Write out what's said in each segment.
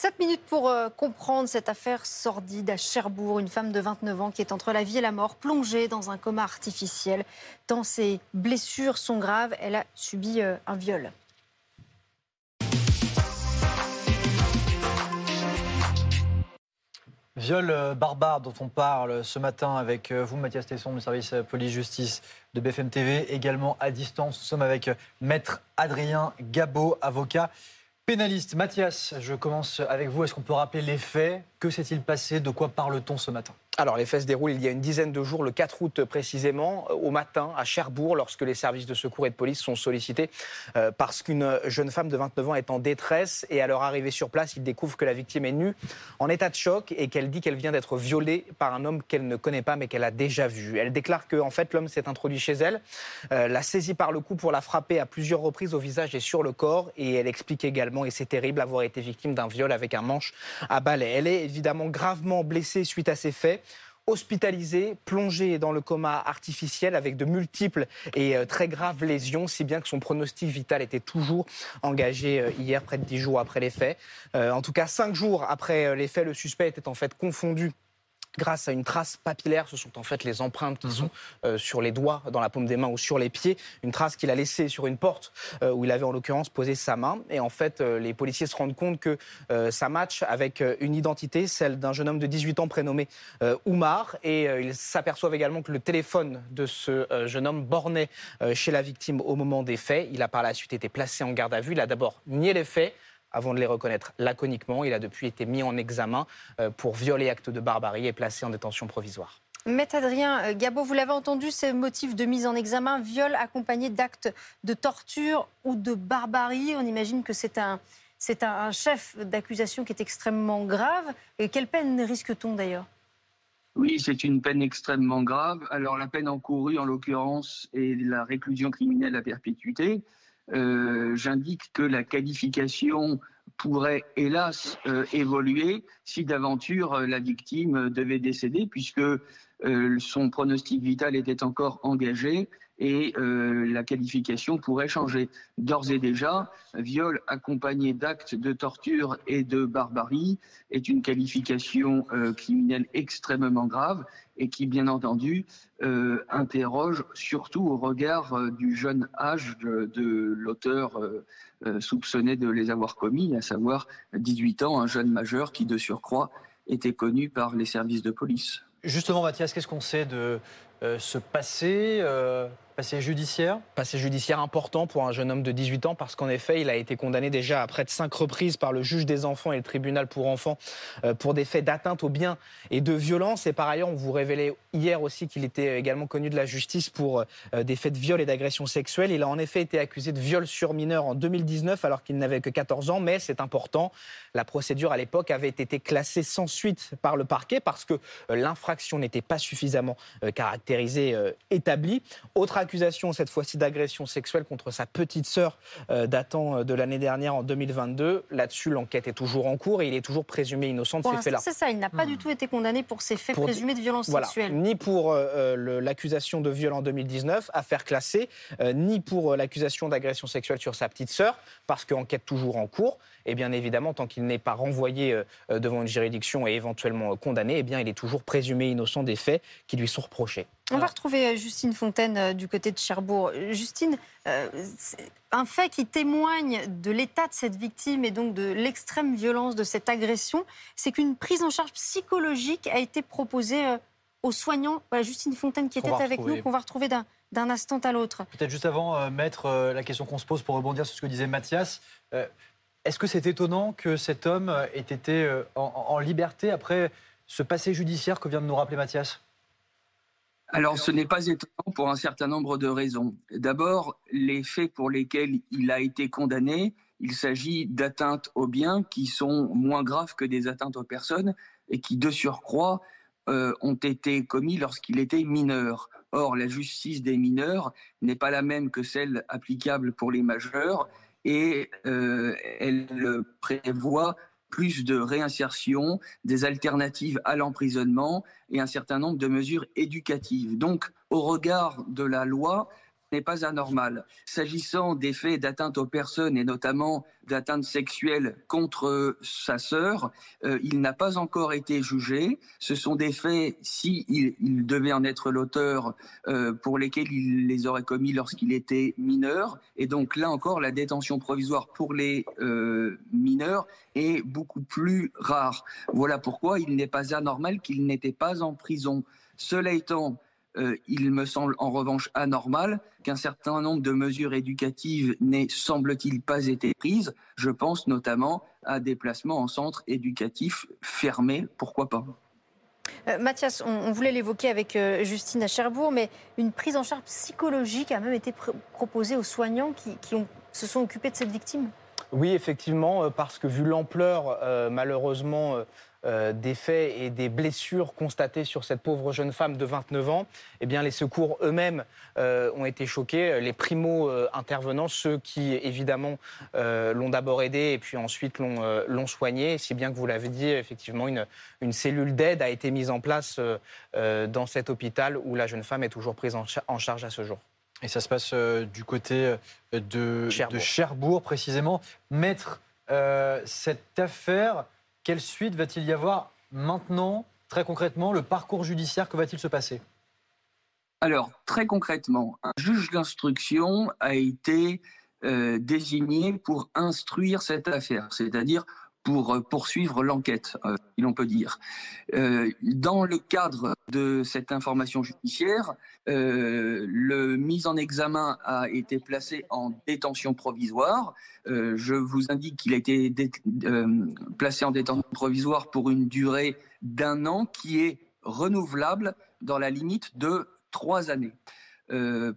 7 minutes pour euh, comprendre cette affaire sordide à Cherbourg. Une femme de 29 ans qui est entre la vie et la mort, plongée dans un coma artificiel. Tant ses blessures sont graves, elle a subi euh, un viol. Viol euh, barbare dont on parle ce matin avec vous, Mathias Tesson, du service police-justice de BFM TV. Également à distance, nous sommes avec Maître Adrien Gabot, avocat pénaliste. Mathias, je commence avec vous. Est-ce qu'on peut rappeler les faits? Que s'est-il passé? De quoi parle-t-on ce matin? Alors, les faits se déroulent il y a une dizaine de jours, le 4 août précisément, euh, au matin, à Cherbourg, lorsque les services de secours et de police sont sollicités euh, parce qu'une jeune femme de 29 ans est en détresse et à leur arrivée sur place, ils découvrent que la victime est nue, en état de choc et qu'elle dit qu'elle vient d'être violée par un homme qu'elle ne connaît pas mais qu'elle a déjà vu. Elle déclare que, en fait, l'homme s'est introduit chez elle, euh, l'a saisie par le cou pour la frapper à plusieurs reprises au visage et sur le corps et elle explique également, et c'est terrible, avoir été victime d'un viol avec un manche à balai. Elle est évidemment gravement blessée suite à ces faits hospitalisée, plongée dans le coma artificiel avec de multiples et euh, très graves lésions, si bien que son pronostic vital était toujours engagé euh, hier, près de dix jours après les faits. Euh, en tout cas, cinq jours après les faits, le suspect était en fait confondu grâce à une trace papillaire. Ce sont en fait les empreintes qui mhm. sont euh, sur les doigts, dans la paume des mains ou sur les pieds. Une trace qu'il a laissée sur une porte euh, où il avait en l'occurrence posé sa main. Et en fait, euh, les policiers se rendent compte que ça match avec une identité, celle d'un jeune homme de 18 ans prénommé Oumar. Et ils s'aperçoivent également que le téléphone de ce jeune homme bornait chez la victime au moment des faits. Il a par la suite été placé en garde à vue. Il a d'abord nié les faits avant de les reconnaître laconiquement. Il a depuis été mis en examen euh, pour viol et acte de barbarie et placé en détention provisoire. Maître Adrien euh, Gabot, vous l'avez entendu, ces motifs de mise en examen, viol accompagné d'actes de torture ou de barbarie. On imagine que c'est un, c'est un chef d'accusation qui est extrêmement grave. Et quelle peine risque-t-on d'ailleurs? Oui, c'est une peine extrêmement grave. Alors la peine encourue, en l'occurrence, est la réclusion criminelle à perpétuité. Euh, j'indique que la qualification pourrait hélas euh, évoluer si d'aventure euh, la victime devait décéder, puisque son pronostic vital était encore engagé et la qualification pourrait changer. D'ores et déjà, viol accompagné d'actes de torture et de barbarie est une qualification criminelle extrêmement grave et qui, bien entendu, euh, interroge surtout au regard euh, du jeune âge de, l'auteur euh, soupçonné de les avoir commis, à savoir 18 ans, un jeune majeur qui, de surcroît, était connu par les services de police. Justement, Mathias, qu'est-ce qu'on sait de ce passé Passé judiciaire Passé judiciaire important pour un jeune homme de 18 ans parce qu'en effet, il a été condamné déjà à près de cinq reprises par le juge des enfants et le tribunal pour enfants euh, pour des faits d'atteinte aux biens et de violence. Et par ailleurs, on vous révélait hier aussi qu'il était également connu de la justice pour euh, des faits de viol et d'agression sexuelle. Il a en effet été accusé de viol sur mineur en 2019 alors qu'il n'avait que 14 ans. Mais c'est important, la procédure à l'époque avait été classée sans suite par le parquet parce que euh, l'infraction n'était pas suffisamment caractérisée, établie. Autre accusation, cette fois-ci d'agression sexuelle contre sa petite sœur euh, datant euh, de l'année dernière en 2022. Là-dessus, l'enquête est toujours en cours et il est toujours présumé innocent de ces faits-là. C'est ça, il n'a pas du hmm. tout été condamné pour ces faits présumés de violence voilà. sexuelle. Ni pour euh, l'accusation de viol en 2019, affaire classée, ni pour l'accusation d'agression sexuelle sur sa petite sœur, parce qu'enquête toujours en cours. Et bien évidemment, tant qu'il n'est pas renvoyé devant une juridiction et éventuellement condamné, eh bien, il est toujours présumé innocent des faits qui lui sont reprochés. On va retrouver Justine Fontaine du côté de Cherbourg. Justine, euh, un fait qui témoigne de l'état de cette victime et donc de l'extrême violence de cette agression, c'est qu'une prise en charge psychologique a été proposée euh, aux soignants. Voilà, Justine Fontaine qui était avec nous, qu'on va retrouver d'un instant à l'autre. Peut-être juste avant, euh, mettre la question qu'on se pose pour rebondir sur ce que disait Mathias. Est-ce que c'est étonnant que cet homme ait été en liberté après ce passé judiciaire que vient de nous rappeler Mathias? Alors, ce n'est pas étonnant pour un certain nombre de raisons. D'abord, les faits pour lesquels il a été condamné, il s'agit d'atteintes aux biens qui sont moins graves que des atteintes aux personnes et qui, de surcroît, euh, ont été commis lorsqu'il était mineur. Or, la justice des mineurs n'est pas la même que celle applicable pour les majeurs et euh, elle prévoit plus de réinsertion, des alternatives à l'emprisonnement et un certain nombre de mesures éducatives. Donc, au regard de la loi, n'est pas anormal. S'agissant des faits d'atteinte aux personnes et notamment d'atteinte sexuelle contre sa sœur, euh, il n'a pas encore été jugé. Ce sont des faits, si il, devait en être l'auteur, euh, pour lesquels il les aurait commis lorsqu'il était mineur. Et donc là encore, la détention provisoire pour les euh, mineurs est beaucoup plus rare. Voilà pourquoi il n'est pas anormal qu'il n'était pas en prison. Cela étant, euh, il me semble en revanche anormal qu'un certain nombre de mesures éducatives n'aient, semble-t-il, pas été prises. Je pense notamment à des placements en centre éducatif fermés, pourquoi pas. Euh, Mathias, on, voulait l'évoquer avec euh, Justine à Cherbourg, mais une prise en charge psychologique a même été proposée aux soignants qui, se sont occupés de cette victime? Oui, effectivement, parce que vu l'ampleur, malheureusement, euh, des faits et des blessures constatées sur cette pauvre jeune femme de 29 ans, eh bien, les secours eux-mêmes euh, ont été choqués. Les primo-intervenants, ceux qui, évidemment, euh, l'ont d'abord aidé et puis ensuite l'ont soigné, si bien que vous l'avez dit, effectivement, une, une cellule d'aide a été mise en place dans cet hôpital où la jeune femme est toujours prise en, charge à ce jour. Et ça se passe du côté de Cherbourg, de Cherbourg précisément. Maître, cette affaire quelle suite va-t-il y avoir maintenant, très concrètement, le parcours judiciaire, que va-t-il se passer? Alors, très concrètement, un juge d'instruction a été euh, désigné pour instruire cette affaire, c'est-à-dire pour euh, poursuivre l'enquête, euh, si l'on peut dire. Euh, dans le cadre de cette information judiciaire, le mise en examen a été placé en détention provisoire. je vous indique qu'il a été placé en détention provisoire pour une durée d'un an qui est renouvelable dans la limite de trois années.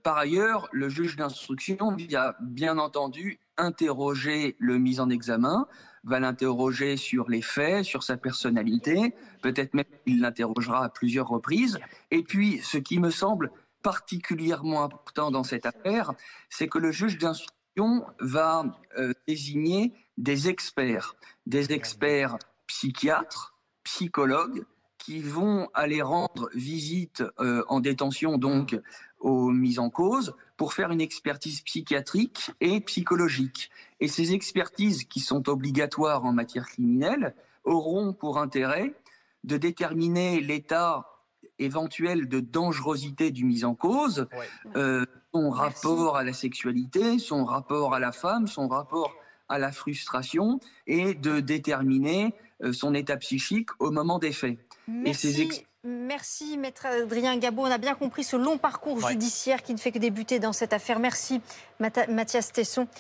par ailleurs, le juge d'instruction a bien entendu interroger le mis en examen va l'interroger sur les faits, sur sa personnalité, peut-être même qu'il l'interrogera à plusieurs reprises. Et puis, ce qui me semble particulièrement important dans cette affaire, c'est que le juge d'instruction va euh, désigner des experts, des experts psychiatres, psychologues, qui vont aller rendre visite euh, en détention donc aux mises en cause pour faire une expertise psychiatrique et psychologique. Et ces expertises qui sont obligatoires en matière criminelle auront pour intérêt de déterminer l'état éventuel de dangerosité du mis en cause, euh, son rapport à la sexualité, son rapport à la femme, son rapport à la frustration et de déterminer euh, son état psychique au moment des faits. Et ces Merci, maître Adrien Gabot. On a bien compris ce long parcours judiciaire qui ne fait que débuter dans cette affaire. Merci, Mathias Tesson.